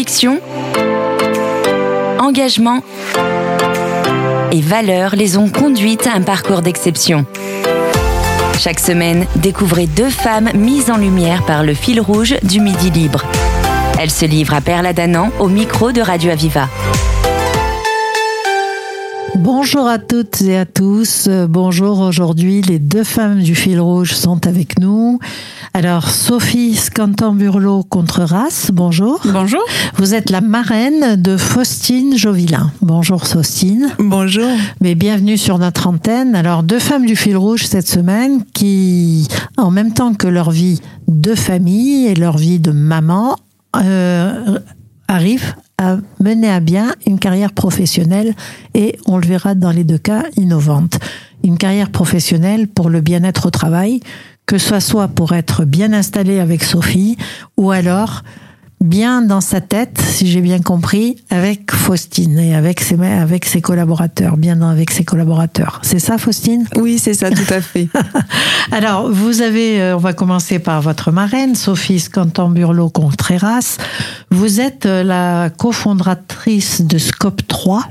Conviction, engagement et valeurs les ont conduites à un parcours d'exception. Chaque semaine, découvrez deux femmes mises en lumière par le fil rouge du Midi Libre. Elles se livrent à Perla Danan au micro de Radio Aviva. Bonjour à toutes et à tous. Bonjour aujourd'hui, les deux femmes du fil rouge sont avec nous. Alors, Sophie Scantamburlo contre race, bonjour. Bonjour. Vous êtes la marraine de Faustine Jovillain. Bonjour Faustine. Bonjour. Mais bienvenue sur notre antenne. Alors, deux femmes du fil rouge cette semaine qui, en même temps que leur vie de famille et leur vie de maman, euh, arrivent à mener à bien une carrière professionnelle et, on le verra dans les deux cas, innovante. Une carrière professionnelle pour le bien-être au travail, que ce soit pour être bien installé avec Sophie ou alors bien dans sa tête, si j'ai bien compris, avec Faustine et avec ses, avec ses collaborateurs, bien dans, avec ses collaborateurs. C'est ça, Faustine? Oui, c'est ça, tout à fait. Alors, vous avez, euh, on va commencer par votre marraine, Sophie Scantamburlo Contreras. Vous êtes euh, la cofondatrice de Scope 3,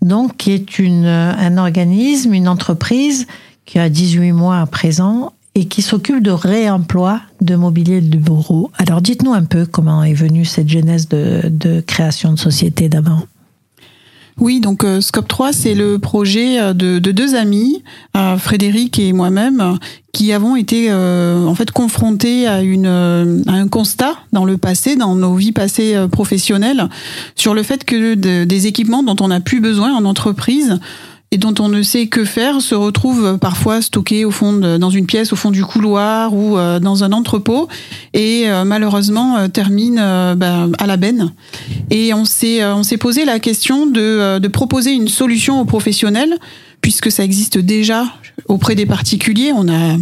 donc qui est une, un organisme, une entreprise qui a 18 mois à présent et qui s'occupe de réemploi de mobilier de bureau. Alors dites-nous un peu comment est venue cette genèse de, de création de société d'avant. Oui, donc euh, Scope 3, c'est le projet euh, de, de deux amis, euh, Frédéric et moi-même, qui avons été euh, en fait confrontés à, une, à un constat dans le passé, dans nos vies passées professionnelles, sur le fait que de, des équipements dont on n'a plus besoin en entreprise et dont on ne sait que faire se retrouvent parfois stockés au fond de, dans une pièce au fond du couloir ou euh, dans un entrepôt et euh, malheureusement euh, terminent ben, à la benne. Et on s'est on s'est posé la question de, de proposer une solution aux professionnels puisque ça existe déjà auprès des particuliers. On a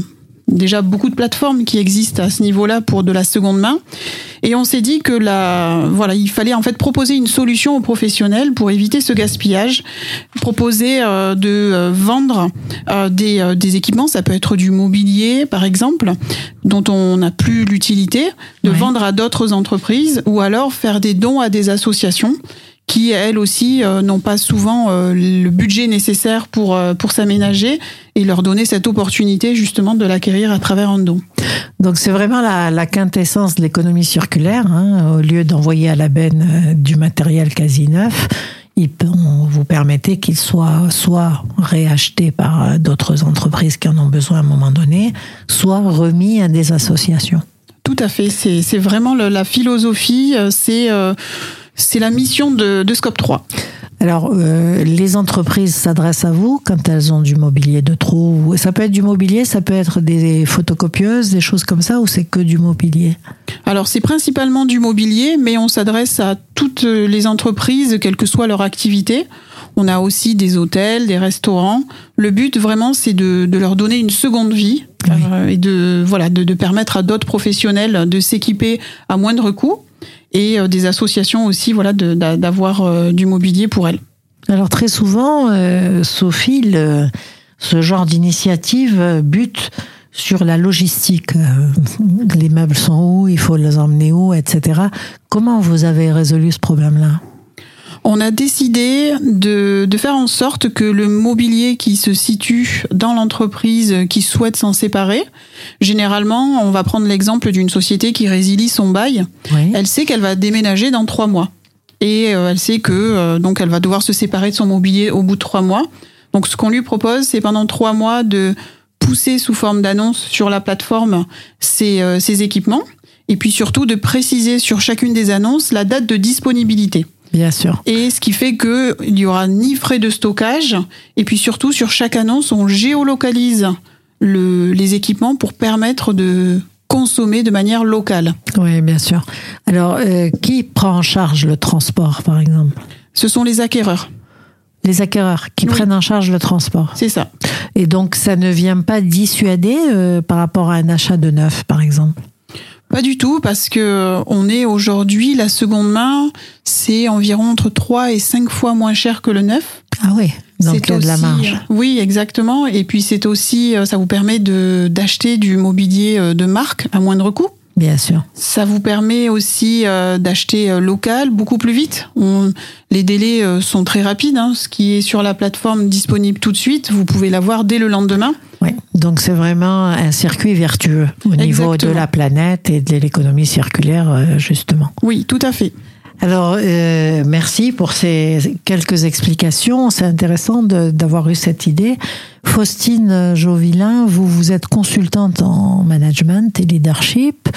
déjà beaucoup de plateformes qui existent à ce niveau-là pour de la seconde main. Et on s'est dit que la, voilà, il fallait en fait proposer une solution aux professionnels pour éviter ce gaspillage, proposer euh, de euh, vendre euh, des, euh, des, équipements, ça peut être du mobilier par exemple, dont on n'a plus l'utilité, de vendre à d'autres entreprises ou alors faire des dons à des associations qui elles aussi euh, n'ont pas souvent euh, le budget nécessaire pour euh, pour s'aménager et leur donner cette opportunité justement de l'acquérir à travers un don. Donc c'est vraiment la, la, quintessence de l'économie circulaire. Hein, au lieu d'envoyer à la benne du matériel quasi neuf, il, on, vous permettez qu'il soit soit réacheté par d'autres entreprises qui en ont besoin à un moment donné, soit remis à des associations. Tout à fait. C'est vraiment le, la philosophie. C'est euh, c'est la mission de, de, Scope 3. Alors, euh, les entreprises s'adressent à vous quand elles ont du mobilier de trop. Ça peut être du mobilier, ça peut être des photocopieuses, des choses comme ça, ou c'est que du mobilier? Alors, c'est principalement du mobilier, mais on s'adresse à toutes les entreprises, quelle que soit leur activité. On a aussi des hôtels, des restaurants. Le but, vraiment, c'est de, de, leur donner une seconde vie oui. euh, et de, voilà, de, de permettre à d'autres professionnels de s'équiper à moindre coût et euh, des associations aussi voilà d'avoir euh, du mobilier pour elles. Alors très souvent, euh, Sophie, le, ce genre d'initiative euh, bute sur la logistique. Les meubles sont où, il faut les emmener où, etc. Comment vous avez résolu ce problème-là? On a décidé de, de, faire en sorte que le mobilier qui se situe dans l'entreprise qui souhaite s'en séparer, généralement, on va prendre l'exemple d'une société qui résilie son bail. Oui. Elle sait qu'elle va déménager dans trois mois. Et euh, elle sait que euh, donc elle va devoir se séparer de son mobilier au bout de trois mois. Donc ce qu'on lui propose, c'est pendant trois mois de pousser sous forme d'annonce sur la plateforme ces, euh, ces équipements et puis surtout de préciser sur chacune des annonces la date de disponibilité. Bien sûr. Et ce qui fait que il y aura ni frais de stockage et puis surtout sur chaque annonce on géolocalise le, les équipements pour permettre de consommer de manière locale. Oui, bien sûr. Alors, euh, qui prend en charge le transport, par exemple? Ce sont les acquéreurs. Les acquéreurs qui oui. prennent en charge le transport. C'est ça. Et donc, ça ne vient pas dissuader euh, par rapport à un achat de neuf, par exemple? Pas du tout, parce que on est aujourd'hui, la seconde main, c'est environ entre 3 et 5 fois moins cher que le neuf. Ah oui, donc il y a de la marge. Oui, exactement. Et puis c'est aussi, ça vous permet de d'acheter du mobilier de marque à moindre coût. Bien sûr. Ça vous permet aussi euh, d'acheter euh, local beaucoup plus vite. On, les délais euh, sont très rapides. Hein. Ce qui est sur la plateforme disponible tout de suite, vous pouvez l'avoir dès le lendemain. Oui, donc c'est vraiment un circuit vertueux au niveau de la planète et de l'économie circulaire, justement. Oui, tout à fait. Alors, euh, merci pour ces quelques explications. C'est intéressant d'avoir eu cette idée. Faustine Jovilin, vous, vous êtes consultante en management et leadership.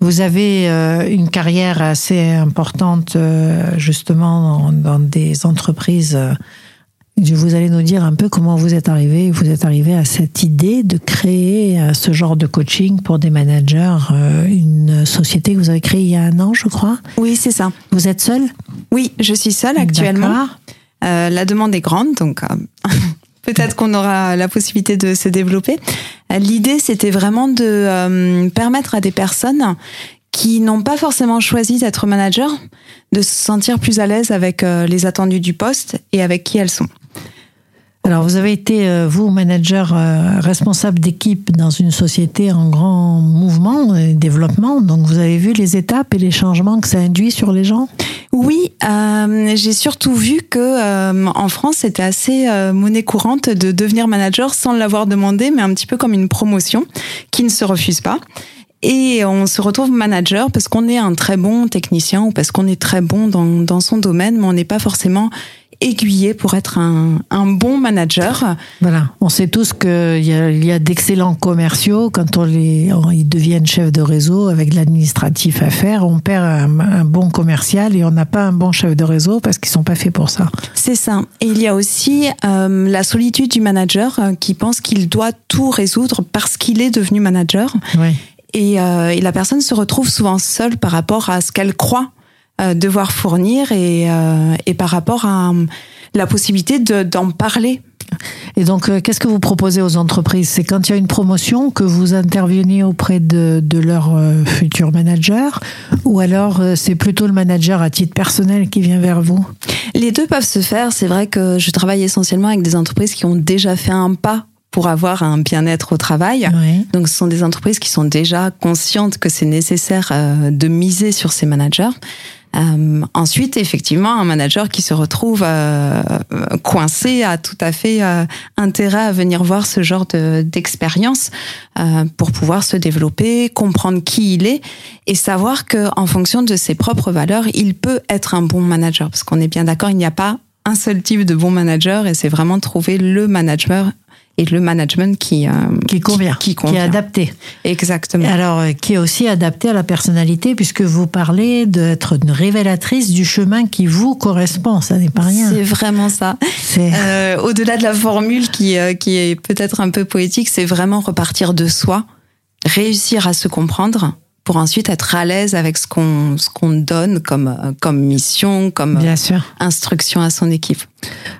Vous avez euh, une carrière assez importante, euh, justement, dans, dans des entreprises vous allez nous dire un peu comment vous êtes arrivé, vous êtes arrivé à cette idée de créer euh, ce genre de coaching pour des managers, euh, une société que vous avez créée il y a un an, je crois. Oui, c'est ça. Vous êtes seule? Oui, je suis seule actuellement. Euh, la demande est grande, donc peut-être qu'on aura la possibilité de se développer. L'idée, c'était vraiment de permettre à des personnes qui n'ont pas forcément choisi d'être manager de se sentir plus à l'aise avec les attendus du poste et avec qui elles sont. Alors, vous avez été, euh, vous, manager euh, responsable d'équipe dans une société en grand mouvement et développement. Donc, vous avez vu les étapes et les changements que ça induit sur les gens? Oui, euh, j'ai surtout vu que en France, c'était assez monnaie courante de devenir manager sans l'avoir demandé, mais un petit peu comme une promotion qui ne se refuse pas et on se retrouve manager parce qu'on est un très bon technicien ou parce qu'on est très bon dans, dans son domaine, mais on n'est pas forcément aiguillé pour être un, un, bon manager. Voilà, on sait tous qu'il y a, il y a d'excellents commerciaux quand on les, ils deviennent chefs de réseau avec l'administratif à faire, on perd un, bon commercial et on n'a pas un bon chef de réseau parce qu'ils sont pas faits pour ça. C'est ça. Et il y a aussi euh, la solitude du manager euh, qui pense qu'il doit tout résoudre parce qu'il est devenu manager. Oui. Et, euh, et, la personne se retrouve souvent seule par rapport à ce qu'elle croit devoir fournir et, euh, et, par rapport à euh, la possibilité d'en parler. Et donc, qu'est-ce que vous proposez aux entreprises? C'est quand il y a une promotion que vous intervenez auprès de, de leur futur manager ou alors c'est plutôt le manager à titre personnel qui vient vers vous? Les deux peuvent se faire. C'est vrai que je travaille essentiellement avec des entreprises qui ont déjà fait un pas pour avoir un bien-être au travail. Oui. Donc, ce sont des entreprises qui sont déjà conscientes que c'est nécessaire de miser sur ces managers. Euh, ensuite, effectivement, un manager qui se retrouve euh, coincé a tout à fait euh, intérêt à venir voir ce genre d'expérience euh, pour pouvoir se développer, comprendre qui il est et savoir que en fonction de ses propres valeurs, il peut être un bon manager. Parce qu'on est bien d'accord, il n'y a pas un seul type de bon manager et c'est vraiment trouver le manager et le management qui euh, qui convient, qui, qui, est adapté. Exactement. Alors euh, qui est aussi adapté à la personnalité puisque vous parlez d'être une révélatrice du chemin qui vous correspond, ça n'est pas rien. C'est vraiment ça. Euh, Au-delà de la formule qui euh, qui est peut-être un peu poétique, c'est vraiment repartir de soi, réussir à se comprendre pour ensuite être à l'aise avec ce qu'on ce qu'on donne comme comme mission, comme Bien sûr. instruction à son équipe.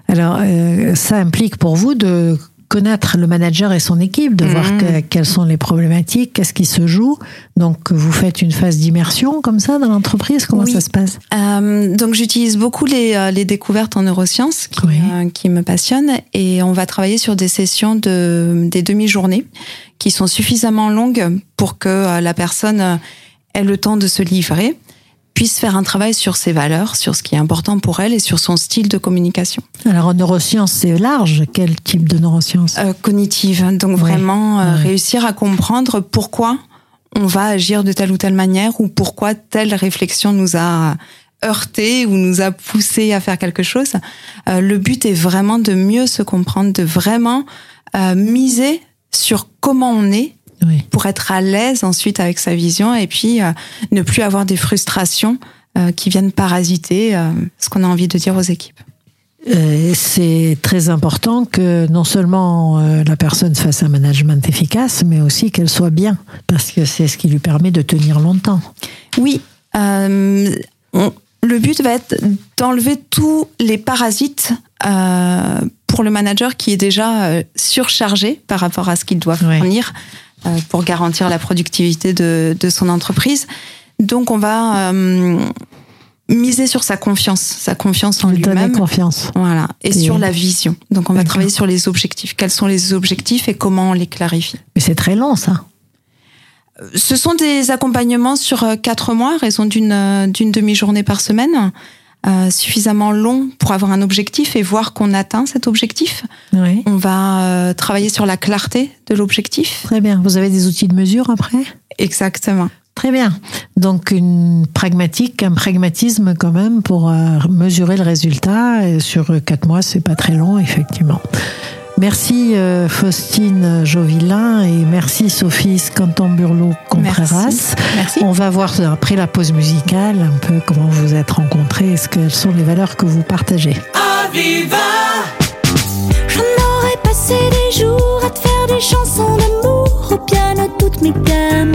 Alors euh, ça implique pour vous de connaître le manager et son équipe, de voir que, quelles sont les problématiques, qu'est-ce qui se joue. Donc, vous faites une phase d'immersion comme ça dans l'entreprise? Comment oui. ça se passe? Euh, Donc, j'utilise beaucoup les, euh, les, découvertes en neurosciences qui, oui. euh, qui, me passionnent et on va travailler sur des sessions de des demi-journées qui sont suffisamment longues pour que la personne ait le temps de se livrer puisse faire un travail sur ses valeurs, sur ce qui est important pour elle et sur son style de communication. Alors en neurosciences, c'est large. Quel type de neurosciences? Euh, Cognitive. Donc Ouais. vraiment euh, Ouais. réussir à comprendre pourquoi on va agir de telle ou telle manière ou pourquoi telle réflexion nous a heurté ou nous a poussé à faire quelque chose. Euh, le but est vraiment de mieux se comprendre, de vraiment euh, miser sur comment on est Oui. pour être à l'aise ensuite avec sa vision et puis euh, ne plus avoir des frustrations euh, qui viennent parasiter euh, ce qu'on a envie de dire aux équipes. C'est très important que non seulement la personne fasse un management efficace, mais aussi qu'elle soit bien, parce que c'est ce qui lui permet de tenir longtemps. Oui, euh, on- le but va être d'enlever tous les parasites euh, pour le manager qui est déjà surchargé par rapport à ce qu'il doit fournir pour garantir la productivité de, de son entreprise. Donc on va euh, miser sur sa confiance, sa confiance en lui-même. confiance. Voilà, et Et- sur la vision. Donc on va travailler sur les objectifs. Quels sont les objectifs et comment on les clarifie? Mais c'est très long, ça. Ce sont des accompagnements sur quatre mois, raison d'une d'une demi-journée par semaine. Euh, suffisamment long pour avoir un objectif et voir qu'on atteint cet objectif. Oui. On va euh, travailler sur la clarté de l'objectif. Très bien. Vous avez des outils de mesure après? Exactement. Très bien. Donc une pragmatique, un pragmatisme quand même pour euh, mesurer le résultat. Et sur quatre mois, c'est pas très long, effectivement. Merci euh, Faustine Jovilin et merci Sophie Scantamburlo-Contreras. Merci. On va voir après la pause musicale un peu comment vous vous êtes rencontrés et ce quelles sont les valeurs que vous partagez? Aviva J'en aurais passé des jours à te faire des chansons d'amour Au piano toutes mes gammes,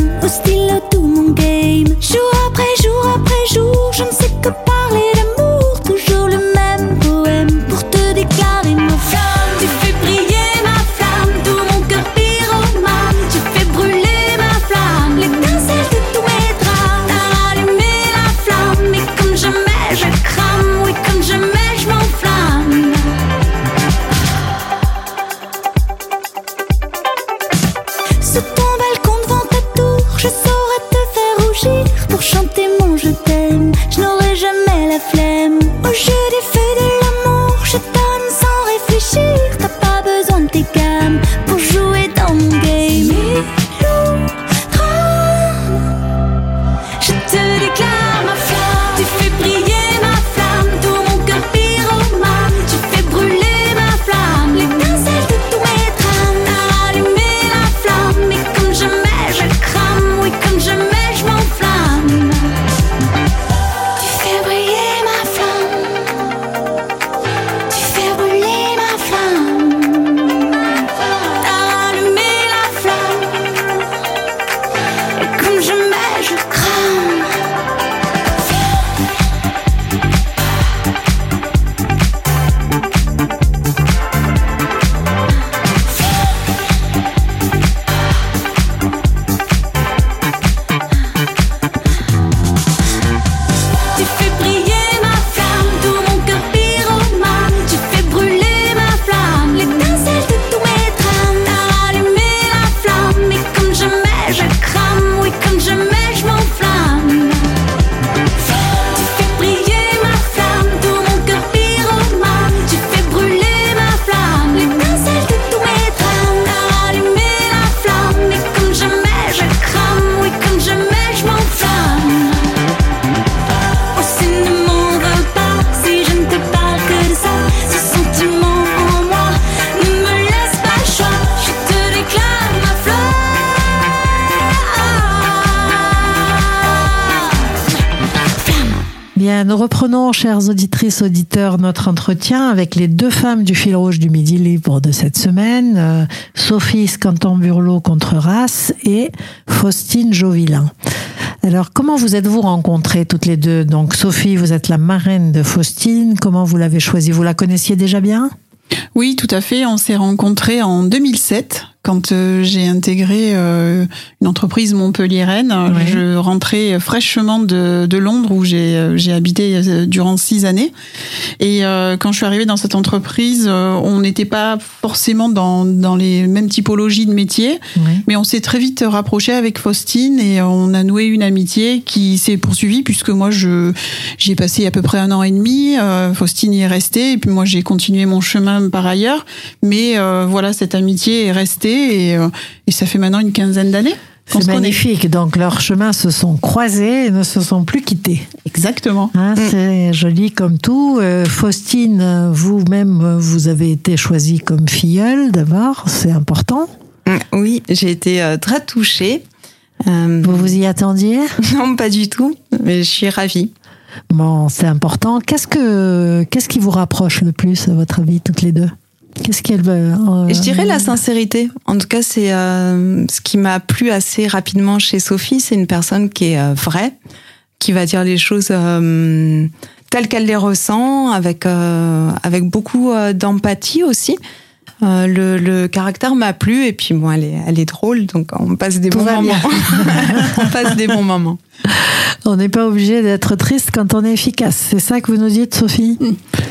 des feux de l'amour, je donne Bien, nous reprenons, chères auditrices, auditeurs, notre entretien avec les deux femmes du fil rouge du Midi Libre de cette semaine, euh, Sophie Scantamburlo-Contreras et Faustine Jovilin. Alors, comment vous êtes-vous rencontrées toutes les deux? Donc, Sophie, vous êtes la marraine de Faustine. Comment vous l'avez choisie? Vous la connaissiez déjà bien? Oui, tout à fait. On s'est rencontrés en 2007 quand euh, j'ai intégré euh, une entreprise montpelliéraine. Ouais. Je rentrais fraîchement de, de Londres où j'ai euh, j'ai habité euh, durant six années. Et euh, quand je suis arrivée dans cette entreprise, euh, on n'était pas forcément dans, dans les mêmes typologies de métiers. Oui. Mais on s'est très vite rapproché avec Faustine et on a noué une amitié qui s'est poursuivie puisque moi je j'ai passé à peu près un an et demi. euh, Faustine y est restée et puis moi j'ai continué mon chemin par ailleurs. Mais euh, voilà, cette amitié est restée et, euh, et ça fait maintenant une quinzaine d'années. C'est magnifique. Donc, leurs chemins se sont croisés et ne se sont plus quittés. Exactement. Hein, C'est joli comme tout. Euh, Faustine, vous-même, vous avez été choisie comme filleule d'abord, c'est important. Mm, Oui, j'ai été euh, très touchée. Euh, Vous vous y attendiez? Non, pas du tout, mais je suis ravie. Bon, c'est important. Qu'est-ce que qu'est-ce qui vous rapproche le plus, à votre avis, toutes les deux? Qu'est-ce qu'elle veut euh, Je dirais la sincérité. En tout cas, c'est euh, ce qui m'a plu assez rapidement chez Sophie. C'est une personne qui est euh, vraie, qui va dire les choses euh, telles qu'elle les ressent, avec euh, avec beaucoup d'empathie aussi. Euh, le, le caractère m'a plu et puis bon, elle est, elle est drôle, donc on passe des Tout bons moments. on passe des bons moments. On n'est pas obligé d'être triste quand on est efficace. C'est ça que vous nous dites, Sophie?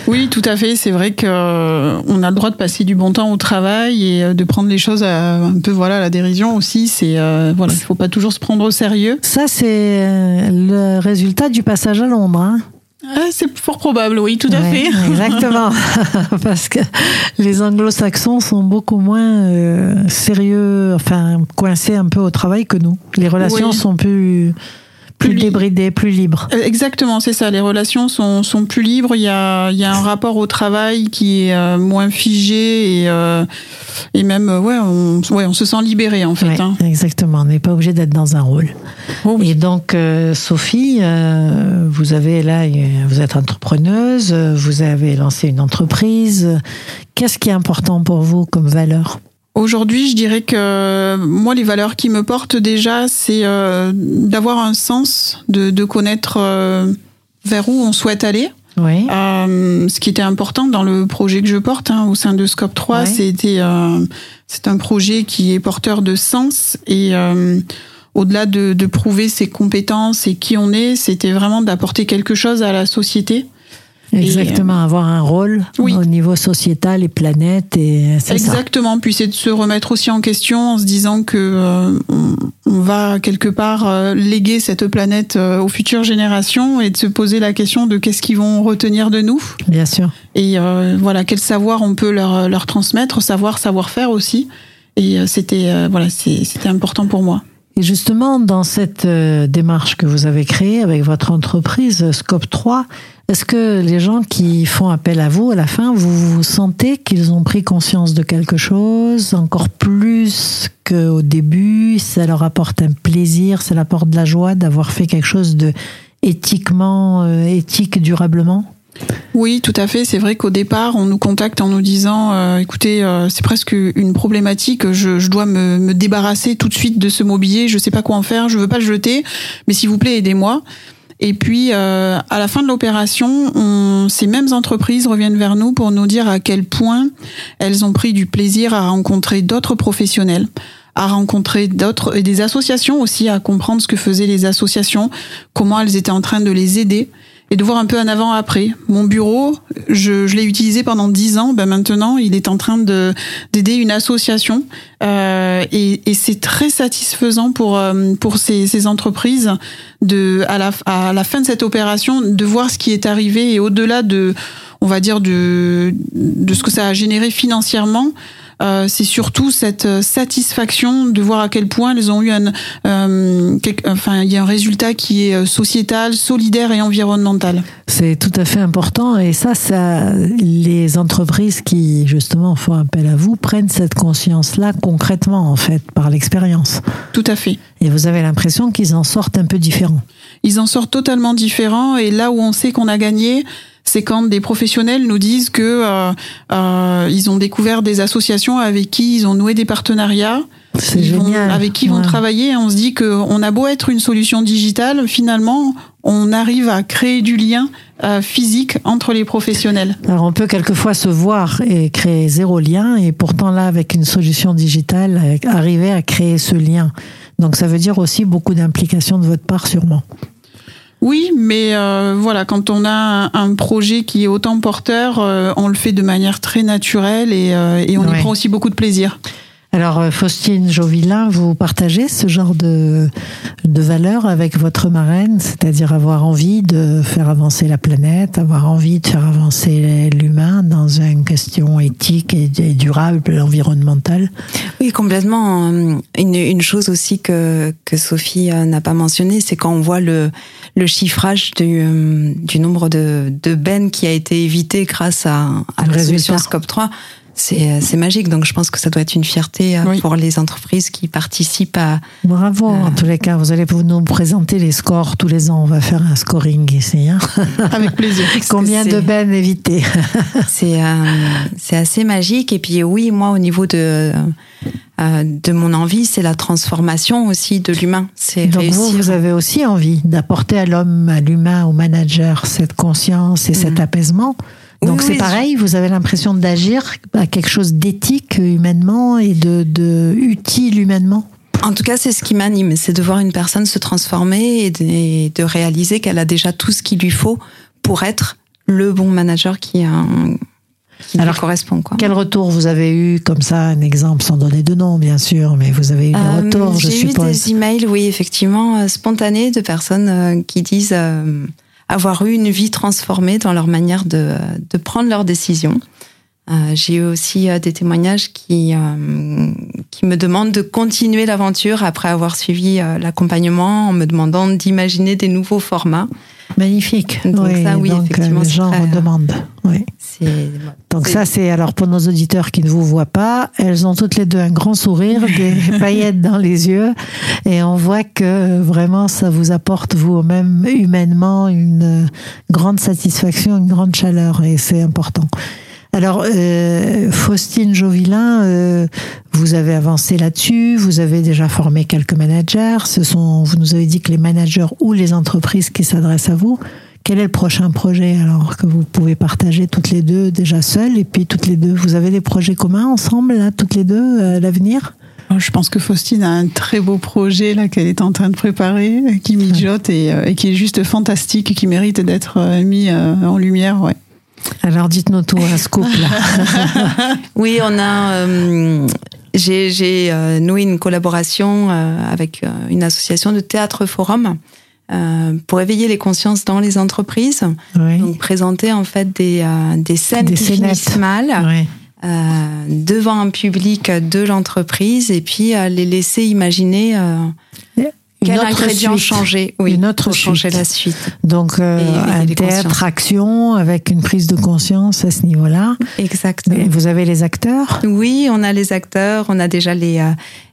Oui, tout à fait. C'est vrai que euh, a le droit de passer du bon temps au travail et euh, de prendre les choses à, un peu voilà à la dérision aussi. C'est euh, voilà, il faut pas toujours se prendre au sérieux. Ça, c'est le résultat du passage à Londres. Hein Ah, c'est fort probable, oui, tout à Ouais, fait. Exactement. Parce que les anglo-saxons sont beaucoup moins euh, sérieux, enfin, coincés un peu au travail que nous. Les relations Oui. sont plus, plus débridées, plus libres. Euh, Exactement, c'est ça. Les relations sont, sont plus libres. Il y a, il y a un rapport au travail qui est euh, moins figé et, euh, et même, euh, ouais on, ouais, on se sent libéré en fait. Ouais, hein. Exactement. On n'est pas obligé d'être dans un rôle. Oh oui. Et donc, euh, Sophie, euh, vous avez là, vous êtes entrepreneuse, vous avez lancé une entreprise. Qu'est-ce qui est important pour vous comme valeur? Aujourd'hui, je dirais que moi, les valeurs qui me portent déjà, c'est euh, d'avoir un sens, de, de connaître euh, vers où on souhaite aller. Oui. Euh, ce qui était important dans le projet que je porte hein, au sein de Scope 3, Ouais. c'était euh, c'est un projet qui est porteur de sens et euh, au-delà de, de prouver ses compétences et qui on est, c'était vraiment d'apporter quelque chose à la société. Exactement, avoir un rôle Oui. au niveau sociétal et planète. Et ça. Exactement. Puis c'est de se remettre aussi en question en se disant que euh, on, on va quelque part euh, léguer cette planète euh, aux futures générations et de se poser la question de qu'est-ce qu'ils vont retenir de nous Bien sûr. et voilà quel savoir on peut leur leur transmettre, savoir savoir faire aussi. Et c'était voilà c'était important pour moi. Et justement, dans cette euh, démarche que vous avez créée avec votre entreprise euh, Scope 3, est-ce que les gens qui font appel à vous, à la fin, vous, vous sentez qu'ils ont pris conscience de quelque chose, encore plus qu'au début? Ça leur apporte un plaisir, ça leur apporte de la joie d'avoir fait quelque chose de éthiquement, euh, éthique durablement? Oui, tout à fait. C'est vrai qu'au départ, on nous contacte en nous disant, euh, écoutez, euh, c'est presque une problématique. Je, je dois me, me débarrasser tout de suite de ce mobilier. Je sais pas quoi en faire. Je veux pas le jeter, mais s'il vous plaît, aidez-moi. Et puis, euh, à la fin de l'opération, on- ces mêmes entreprises reviennent vers nous pour nous dire à quel point elles ont pris du plaisir à rencontrer d'autres professionnels à rencontrer d'autres et des associations aussi à comprendre ce que faisaient les associations, comment elles étaient en train de les aider et de voir un peu un avant après. Mon bureau, je, je l'ai utilisé pendant dix ans. Ben maintenant, il est en train de d'aider une association euh, et, et c'est très satisfaisant pour euh, pour ces, ces entreprises de à la à la fin de cette opération de voir ce qui est arrivé et au-delà de on va dire de de ce que ça a généré financièrement. Euh, c'est surtout cette euh, satisfaction de voir à quel point elles ont eu un, euh, enfin, il y a un résultat qui est euh, sociétal, solidaire et environnemental. C'est tout à fait important et ça, ça, les entreprises qui justement font appel à vous prennent cette conscience-là concrètement en fait par l'expérience. Tout à fait. Et vous avez l'impression qu'ils en sortent un peu différents. Ils en sortent totalement différents et là où on sait qu'on a gagné, c'est quand des professionnels nous disent que euh, euh, ils ont découvert des associations avec qui ils ont noué des partenariats, C'est vont- génial. avec qui ils vont Ouais. travailler. Et on se dit que on a beau être une solution digitale, finalement, on arrive à créer du lien euh, physique entre les professionnels. Alors on peut quelquefois se voir et créer zéro lien et pourtant là avec une solution digitale avec- arriver à créer ce lien. Donc ça veut dire aussi beaucoup d'implication de votre part sûrement. Oui, mais euh, voilà, quand on a un, un projet qui est autant porteur, euh, on le fait de manière très naturelle et, euh, et on Ouais. y prend aussi beaucoup de plaisir. Alors euh, Faustine Jovilin, vous partagez ce genre de, de valeurs avec votre marraine, c'est-à-dire avoir envie de faire avancer la planète, avoir envie de faire avancer l'humain dans une question éthique et, et durable, environnementale. Oui, complètement. Euh, Une, une chose aussi que, que Sophie euh, n'a pas mentionné, c'est quand on voit le, le chiffrage du, euh, du nombre de, de bennes qui a été évité grâce à, à la solution résultat. Scope 3. C'est euh, c'est magique, donc je pense que ça doit être une fierté euh, Oui. pour les entreprises qui participent à... Bravo en Euh. tous les cas, vous allez nous présenter les scores tous les ans, on va faire un scoring ici. hein. Avec plaisir. Combien de bennes évitées? C'est euh, c'est assez magique. Et puis oui, moi, au niveau de, euh, de mon envie, c'est la transformation aussi de l'humain. C'est Donc réussir. vous, vous avez aussi envie d'apporter à l'homme, à l'humain, au manager cette conscience et cet Mhm. Oui, Donc c'est oui, pareil, vous avez l'impression d'agir à quelque chose d'éthique humainement et de, de utile humainement? En tout cas, c'est ce qui m'anime, c'est de voir une personne se transformer et de, et de réaliser qu'elle a déjà tout ce qu'il lui faut pour être le bon manager qui, qui Alors, lui correspond. Quoi. Quel retour vous avez eu comme ça, un exemple sans donner de nom bien sûr, mais vous avez eu des Euh, retours, je J'ai eu suppose? des emails, oui, effectivement, euh, spontanés de personnes euh, qui disent euh, avoir eu une vie transformée dans leur manière de, de prendre leurs décisions. Euh, J'ai eu aussi euh, des témoignages qui, euh, qui me demandent de continuer l'aventure après avoir suivi euh, l'accompagnement en me demandant d'imaginer des nouveaux formats. Magnifique. Donc ça, oui, donc, effectivement, les gens très, redemandent. Oui. Donc ça, c'est alors pour nos auditeurs qui ne vous voient pas, elles ont toutes les deux un grand sourire, des paillettes dans les yeux, et on voit que vraiment ça vous apporte vous-même humainement une grande satisfaction, une grande chaleur, et c'est important. Alors, euh, Faustine Jovilin, euh, vous avez avancé là-dessus, vous avez déjà formé quelques managers. Ce sont, vous nous avez dit que les managers ou les entreprises qui s'adressent à vous. Quel est le prochain projet alors que vous pouvez partager toutes les deux déjà seules et puis toutes les deux Vous avez des projets communs ensemble là, toutes les deux à l'avenir? Je pense que Faustine a un très beau projet là qu'elle est en train de préparer, euh, qui mijote et, euh, et qui est juste fantastique, qui mérite d'être euh, mis euh, en lumière. Ouais. Alors dites-nous tout un scoop là. Oui, on a. euh, j'ai euh, noué une collaboration euh, avec une association de théâtre forum pour éveiller les consciences dans les entreprises. Oui. Donc présenter en fait des, des scènes Des qui finissent mal Oui. devant un public de l'entreprise et puis les laisser imaginer Une quel autre ingrédient suite. changer? Oui, Une autre pour changer la suite. Donc euh, Et un théâtre action avec une prise de conscience à ce niveau-là. Exactement. Vous avez les acteurs? Oui, on a les acteurs, on a déjà les, euh,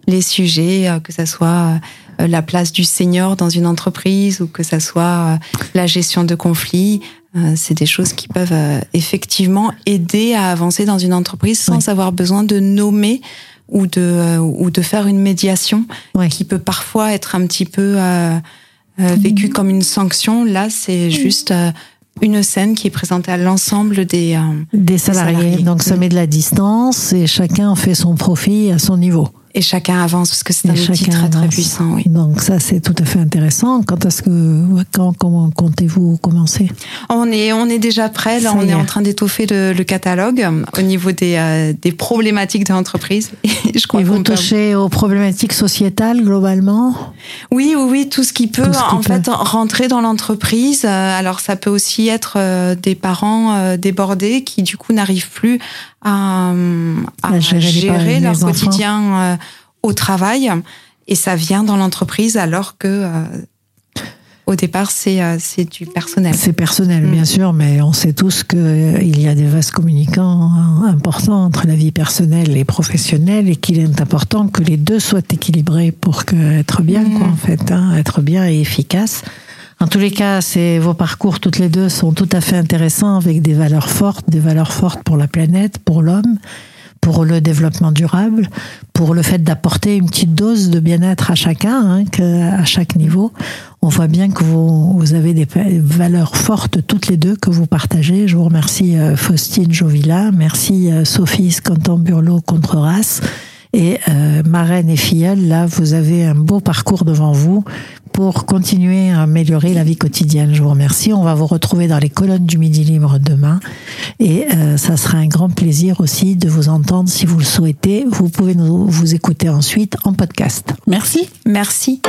les sujets, euh, que ça soit euh, la place du senior dans une entreprise ou que ça soit euh, la gestion de conflits. Euh, C'est des choses qui peuvent euh, effectivement aider à avancer dans une entreprise sans avoir besoin de nommer ou de, euh, ou de faire une médiation Oui. qui peut parfois être un petit peu euh, euh, vécue comme une sanction. Là, c'est juste euh, une scène qui est présentée à l'ensemble des... euh, Des salariés. salariés. Donc ça Mm. met de la distance et chacun fait son profit à son niveau. Et chacun avance parce que c'est un outil très très puissant. Oui. Donc ça c'est tout à fait intéressant. Quand est-ce que quand comment comptez-vous commencer? On est on est déjà prêt. Là, Ça on est est. en train d'étoffer le, le catalogue euh, au niveau des euh, des problématiques de l'entreprise. Et je crois Et vous peut- touchez aux problématiques sociétales globalement? Oui, oui, oui, tout ce qui peut Tout ce qui en peut. fait rentrer dans l'entreprise. Euh, Alors ça peut aussi être euh, des parents débordés qui du coup n'arrivent plus à, euh, gérer leur enfants. quotidien euh, au travail et ça vient dans l'entreprise alors que euh, au départ c'est euh, du personnel. C'est personnel, Mm. bien sûr, mais on sait tous qu'il y a des vases communicants hein, importants entre la vie personnelle et professionnelle et qu'il est important que les deux soient équilibrés pour que, être bien, Mm. quoi, en fait, hein, être bien et efficace. En tous les cas, c'est vos parcours toutes les deux sont tout à fait intéressants avec des valeurs fortes, des valeurs fortes pour la planète, pour l'homme, pour le développement durable, pour le fait d'apporter une petite dose de bien-être à chacun, hein, à chaque niveau. On voit bien que vous, vous avez des valeurs fortes toutes les deux que vous partagez. Je vous remercie euh, Faustine Jovila, merci euh, Sophie Scantamburlo Contreras et euh, marraine et filleule. Là, vous avez un beau parcours devant vous pour continuer à améliorer la vie quotidienne. Je vous remercie. On va vous retrouver dans les colonnes du Midi Libre demain. Et euh, ça sera un grand plaisir aussi de vous entendre si vous le souhaitez. Vous pouvez nous, vous écouter ensuite en podcast. Merci. Merci.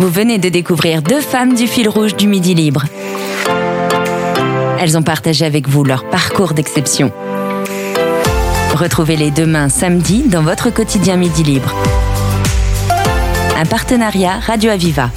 Vous venez de découvrir deux femmes du fil rouge du Midi Libre. Elles ont partagé avec vous leur parcours d'exception. Retrouvez-les demain samedi dans votre quotidien Midi Libre. Un partenariat Radio Aviva.